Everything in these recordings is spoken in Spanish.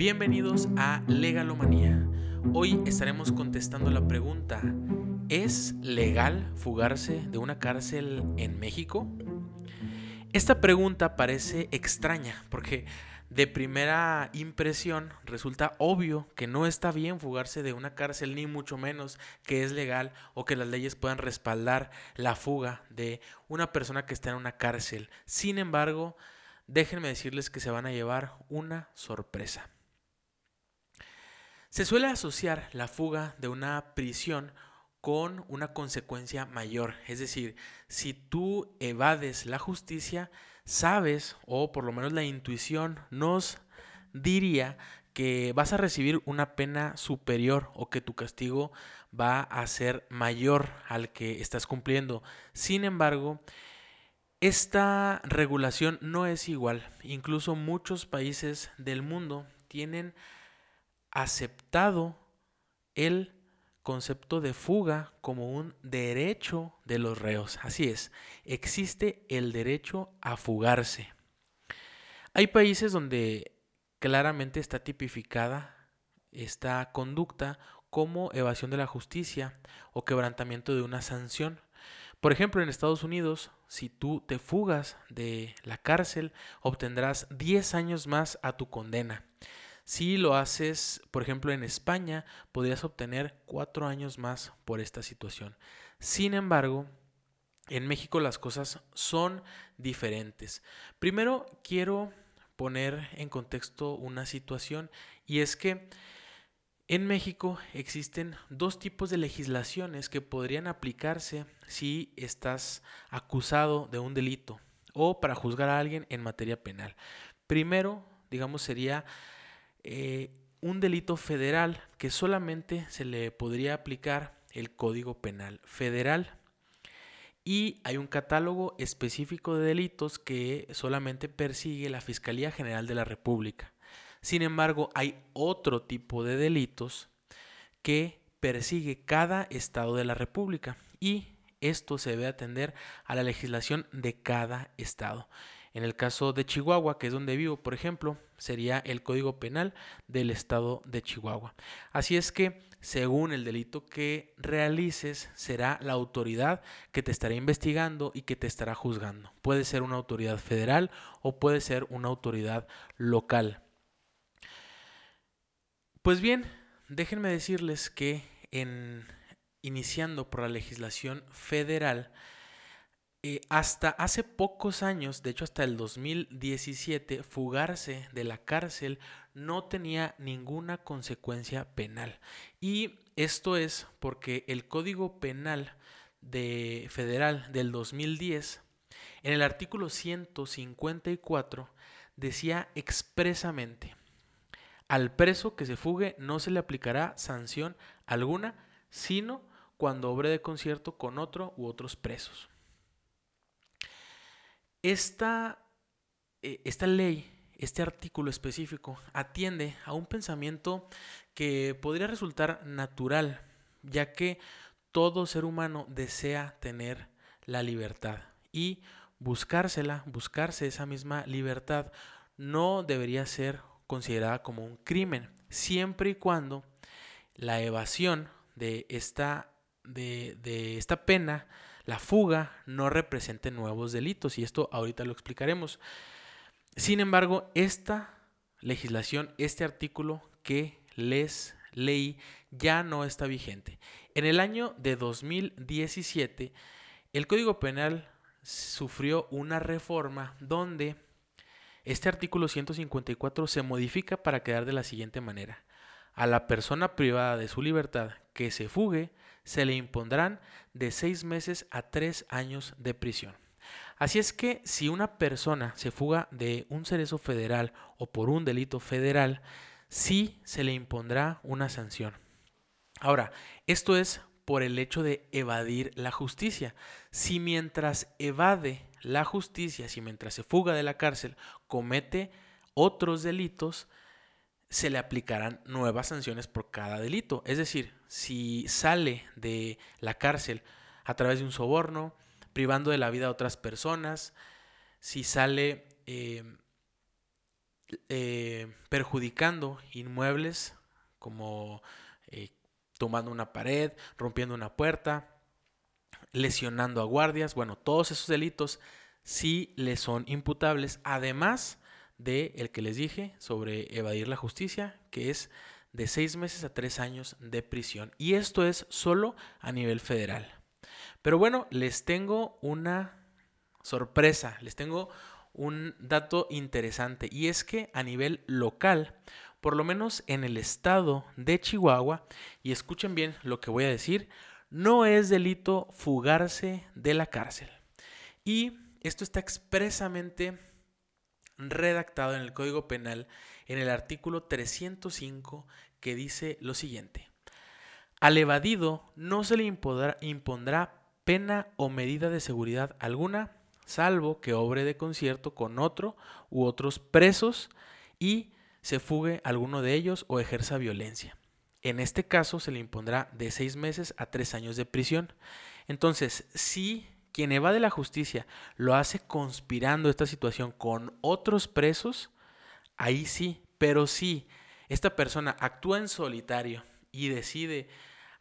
Bienvenidos a Legalomanía. Hoy estaremos contestando la pregunta, ¿es legal fugarse de una cárcel en México? Esta pregunta parece extraña porque de primera impresión resulta obvio que no está bien fugarse de una cárcel, ni mucho menos que es legal o que las leyes puedan respaldar la fuga de una persona que está en una cárcel. Sin embargo, déjenme decirles que se van a llevar una sorpresa. Se suele asociar la fuga de una prisión con una consecuencia mayor. Es decir, si tú evades la justicia, sabes, o por lo menos la intuición nos diría que vas a recibir una pena superior o que tu castigo va a ser mayor al que estás cumpliendo. Sin embargo, esta regulación no es igual. Incluso muchos países del mundo tienen aceptado el concepto de fuga como un derecho de los reos. Así es, existe el derecho a fugarse. Hay países donde claramente está tipificada esta conducta como evasión de la justicia o quebrantamiento de una sanción. Por ejemplo, en Estados Unidos, si tú te fugas de la cárcel, obtendrás 10 años más a tu condena. Si lo haces, por ejemplo, en España, podrías obtener cuatro años más por esta situación. Sin embargo, en México las cosas son diferentes. Primero, quiero poner en contexto una situación y es que en México existen dos tipos de legislaciones que podrían aplicarse si estás acusado de un delito o para juzgar a alguien en materia penal. Primero, digamos, sería eh, un delito federal que solamente se le podría aplicar el Código Penal Federal. Y hay un catálogo específico de delitos que solamente persigue la Fiscalía General de la República. Sin embargo, hay otro tipo de delitos que persigue cada estado de la República y esto se debe atender a la legislación de cada estado. En el caso de Chihuahua, que es donde vivo, por ejemplo, sería el Código Penal del Estado de Chihuahua. Así es que, según el delito que realices, será la autoridad que te estará investigando y que te estará juzgando. Puede ser una autoridad federal o puede ser una autoridad local. Pues bien, déjenme decirles que en iniciando por la legislación federal, eh, hasta hace pocos años, de hecho hasta el 2017, fugarse de la cárcel no tenía ninguna consecuencia penal. Y esto es porque el Código Penal de Federal del 2010, en el artículo 154, decía expresamente, al preso que se fugue no se le aplicará sanción alguna, sino cuando obre de concierto con otro u otros presos. Esta, eh, esta ley, este artículo específico, atiende a un pensamiento que podría resultar natural, ya que todo ser humano desea tener la libertad y buscársela, buscarse esa misma libertad, no debería ser considerada como un crimen, siempre y cuando la evasión de esta, de esta pena la fuga no represente nuevos delitos y esto ahorita lo explicaremos. Sin embargo, esta legislación, este artículo que les leí ya no está vigente. En el año de 2017, el Código Penal sufrió una reforma donde este artículo 154 se modifica para quedar de la siguiente manera. A la persona privada de su libertad que se fugue se le impondrán de seis meses a tres años de prisión. Así es que si una persona se fuga de un cerezo federal o por un delito federal, sí se le impondrá una sanción. Ahora, esto es por el hecho de evadir la justicia. Si mientras evade la justicia, si mientras se fuga de la cárcel, comete otros delitos, se le aplicarán nuevas sanciones por cada delito. Es decir, si sale de la cárcel a través de un soborno, privando de la vida a otras personas, si sale eh, eh, perjudicando inmuebles como eh, tomando una pared, rompiendo una puerta, lesionando a guardias, bueno, todos esos delitos sí le son imputables, además de el que les dije sobre evadir la justicia, que es de seis meses a tres años de prisión. Y esto es solo a nivel federal. Pero bueno, les tengo una sorpresa, les tengo un dato interesante y es que a nivel local, por lo menos en el estado de Chihuahua, y escuchen bien lo que voy a decir, no es delito fugarse de la cárcel. Y esto está expresamente redactado en el Código Penal en el artículo 305 que dice lo siguiente. Al evadido no se le impondrá, pena o medida de seguridad alguna, salvo que obre de concierto con otro u otros presos y se fugue alguno de ellos o ejerza violencia. En este caso se le impondrá de seis meses a tres años de prisión. Entonces, si quien evade la justicia lo hace conspirando esta situación con otros presos, ahí sí, pero si esta persona actúa en solitario y decide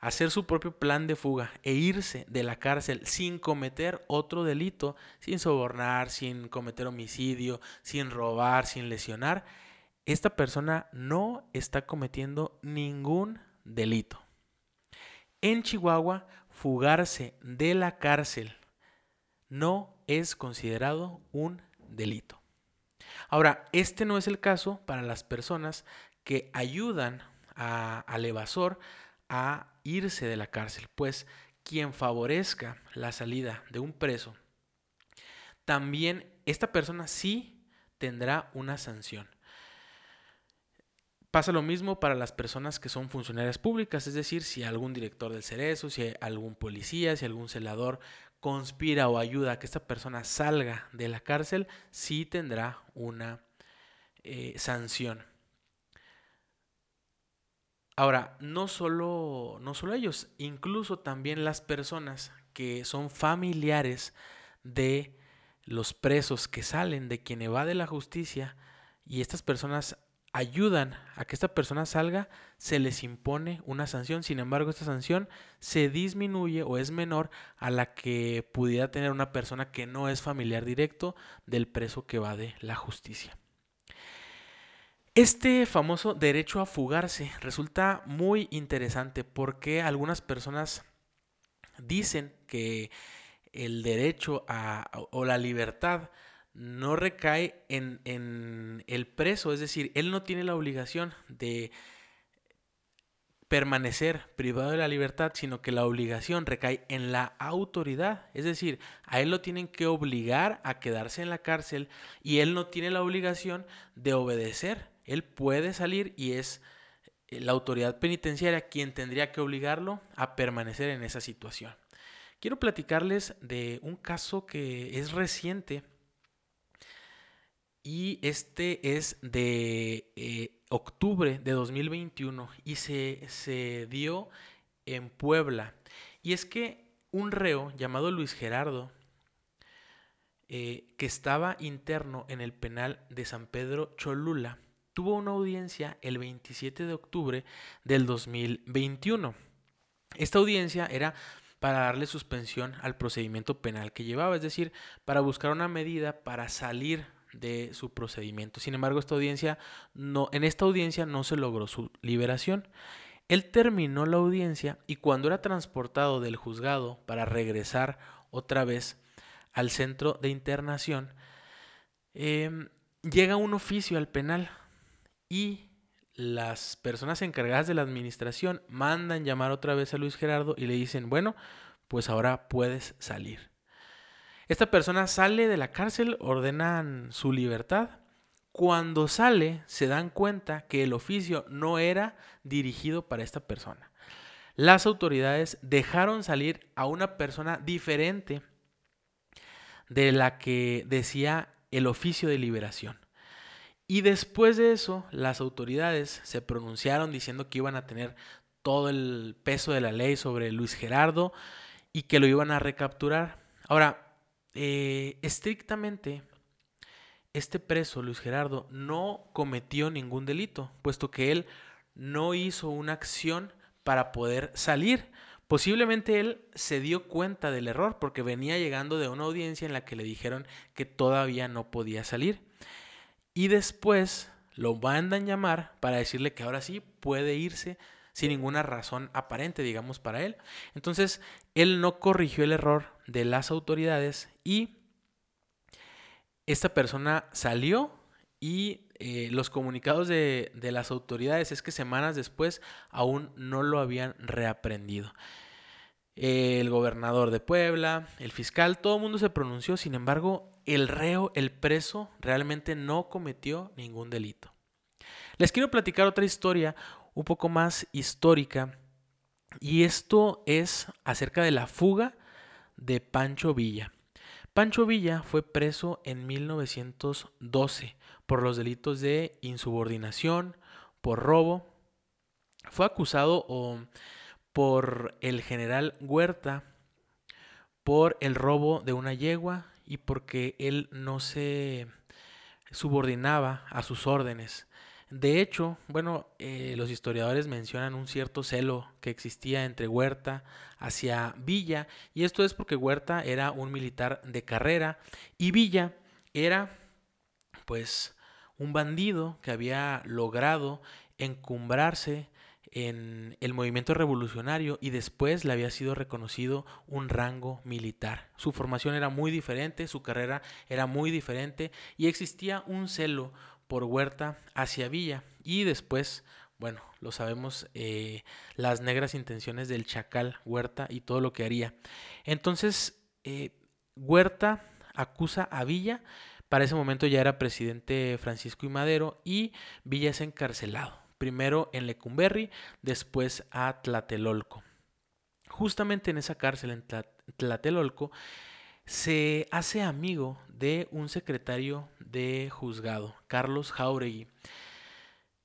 hacer su propio plan de fuga e irse de la cárcel sin cometer otro delito, sin sobornar, sin cometer homicidio, sin robar, sin lesionar, esta persona no está cometiendo ningún delito. En Chihuahua, fugarse de la cárcel no es considerado un delito. Ahora, este no es el caso para las personas que ayudan al evasor a irse de la cárcel, pues quien favorezca la salida de un preso, también esta persona sí tendrá una sanción. Pasa lo mismo para las personas que son funcionarias públicas, es decir, si algún director del Cerezo, si algún policía, si algún celador conspira o ayuda a que esta persona salga de la cárcel, sí tendrá una eh, sanción. Ahora, no solo, no solo ellos, incluso también las personas que son familiares de los presos que salen, de quien evade la justicia, y estas personas ayudan a que esta persona salga, se les impone una sanción. Sin embargo, esta sanción se disminuye o es menor a la que pudiera tener una persona que no es familiar directo del preso que evade la justicia. Este famoso derecho a fugarse resulta muy interesante porque algunas personas dicen que el derecho a, o la libertad no recae en, en, el preso, es decir, él no tiene la obligación de permanecer privado de la libertad, sino que la obligación recae en la autoridad, es decir, a él lo tienen que obligar a quedarse en la cárcel y él no tiene la obligación de obedecer él puede salir y es eh, la autoridad penitenciaria quien tendría que obligarlo a permanecer en esa situación. Quiero platicarles de un caso que es reciente y este es de eh, octubre de 2021 y se, se dio en Puebla. Y es que un reo llamado Luis Gerardo, eh, que estaba interno en el penal de San Pedro Cholula, tuvo una audiencia el 27 de octubre del 2021. Esta audiencia era para darle suspensión al procedimiento penal que llevaba, es decir, para buscar una medida para salir de su procedimiento. Sin embargo, esta audiencia no, en esta audiencia no se logró su liberación. Él terminó la audiencia y cuando era transportado del juzgado para regresar otra vez al centro de internación, em, llega un oficio al penal y las personas encargadas de la administración mandan llamar otra vez a Luis Gerardo y le dicen, bueno, pues ahora puedes salir. Esta persona sale de la cárcel, ordenan su libertad. Cuando sale, se dan cuenta que el oficio no era dirigido para esta persona. Las autoridades dejaron salir a una persona diferente de la que decía el oficio de liberación. Y después de eso, las autoridades se pronunciaron diciendo que iban a tener todo el peso de la ley sobre Luis Gerardo y que lo iban a recapturar. Ahora, eh, estrictamente, este preso, Luis Gerardo, no cometió ningún delito, puesto que él no hizo una acción para poder salir. Posiblemente él se dio cuenta del error porque venía llegando de una audiencia en la que le dijeron que todavía no podía salir. Y después lo mandan llamar para decirle que ahora sí puede irse sin ninguna razón aparente, digamos, para él. Entonces, él no corrigió el error de las autoridades y esta persona salió y eh, los comunicados de, las autoridades es que semanas después aún no lo habían reaprendido. el gobernador de Puebla, el fiscal, todo el mundo se pronunció, sin embargo, el reo, el preso, realmente no cometió ningún delito. Les quiero platicar otra historia un poco más histórica y esto es acerca de la fuga de Pancho Villa. Pancho Villa fue preso en 1912 por los delitos de insubordinación, por robo. Fue acusado por el general Huerta por el robo de una yegua y porque él no se subordinaba a sus órdenes. De hecho, bueno, eh, los historiadores mencionan un cierto celo que existía entre Huerta hacia Villa, y esto es porque Huerta era un militar de carrera y Villa era, pues, un bandido que había logrado encumbrarse en el movimiento revolucionario y después le había sido reconocido un rango militar. Su formación era muy diferente, su carrera era muy diferente y existía un celo por Huerta hacia Villa. Y después, bueno, lo sabemos, eh, las negras intenciones del chacal Huerta y todo lo que haría. Entonces, eh, Huerta acusa a Villa. Para ese momento ya era presidente Francisco y Madero y Villa es encarcelado. Primero en Lecumberri, después a Tlatelolco. Justamente en esa cárcel en Tlatelolco se hace amigo de un secretario de juzgado, Carlos Jauregui.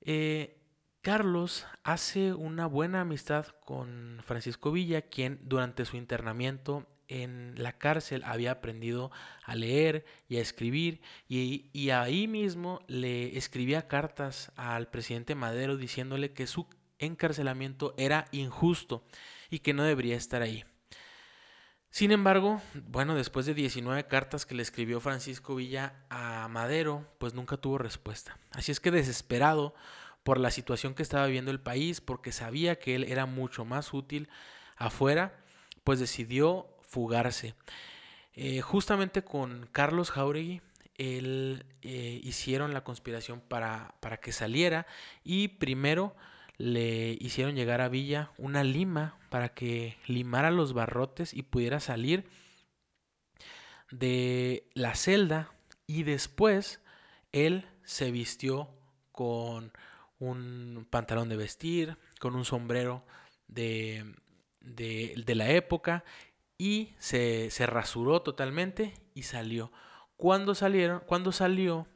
Eh, Carlos hace una buena amistad con Francisco Villa, quien durante su internamiento en la cárcel había aprendido a leer y a escribir y, y, ahí mismo le escribía cartas al presidente Madero diciéndole que su encarcelamiento era injusto y que no debería estar ahí. Sin embargo, bueno, después de 19 cartas que le escribió Francisco Villa a Madero, pues nunca tuvo respuesta. Así es que desesperado por la situación que estaba viviendo el país, porque sabía que él era mucho más útil afuera, pues decidió fugarse. Eh, justamente con Carlos Jauregui, él eh, hicieron la conspiración para, para que saliera y primero le hicieron llegar a Villa una lima para que limara los barrotes y pudiera salir de la celda y después él se vistió con un pantalón de vestir, con un sombrero de, de, la época y se, se, rasuró totalmente y salió. Cuando salieron, cuando salió,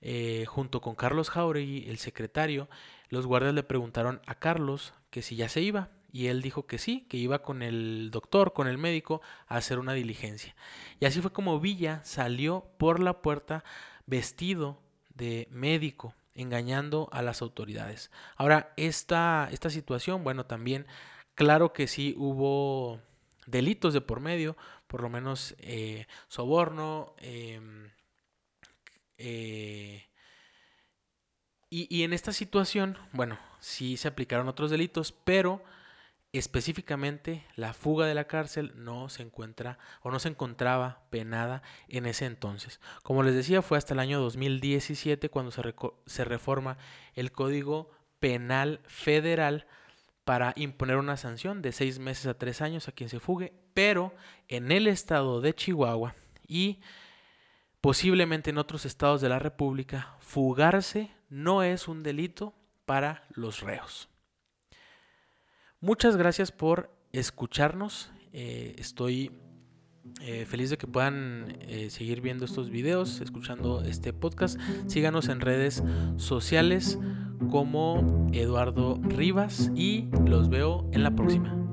eh, junto con Carlos Jauregui, el secretario, los guardias le preguntaron a Carlos que si ya se iba y él dijo que sí, que iba con el doctor, con el médico, a hacer una diligencia. Y así fue como Villa salió por la puerta vestido de médico, engañando a las autoridades. Ahora, esta, esta situación, bueno, también, claro que sí hubo delitos de por medio, por lo menos eh, soborno, em, eh, y, en esta situación, bueno, sí se aplicaron otros delitos, pero específicamente la fuga de la cárcel no se encuentra o no se encontraba penada en ese entonces. Como les decía, fue hasta el año 2017 cuando se, se reforma el Código Penal Federal para imponer una sanción de seis meses a tres años a quien se fugue, pero en el estado de Chihuahua y posiblemente en otros estados de la República, fugarse no es un delito para los reos. Muchas gracias por escucharnos. Eh, estoy eh, feliz de que puedan eh, seguir viendo estos videos, escuchando este podcast. Síganos en redes sociales como Eduardo Rivas y los veo en la próxima.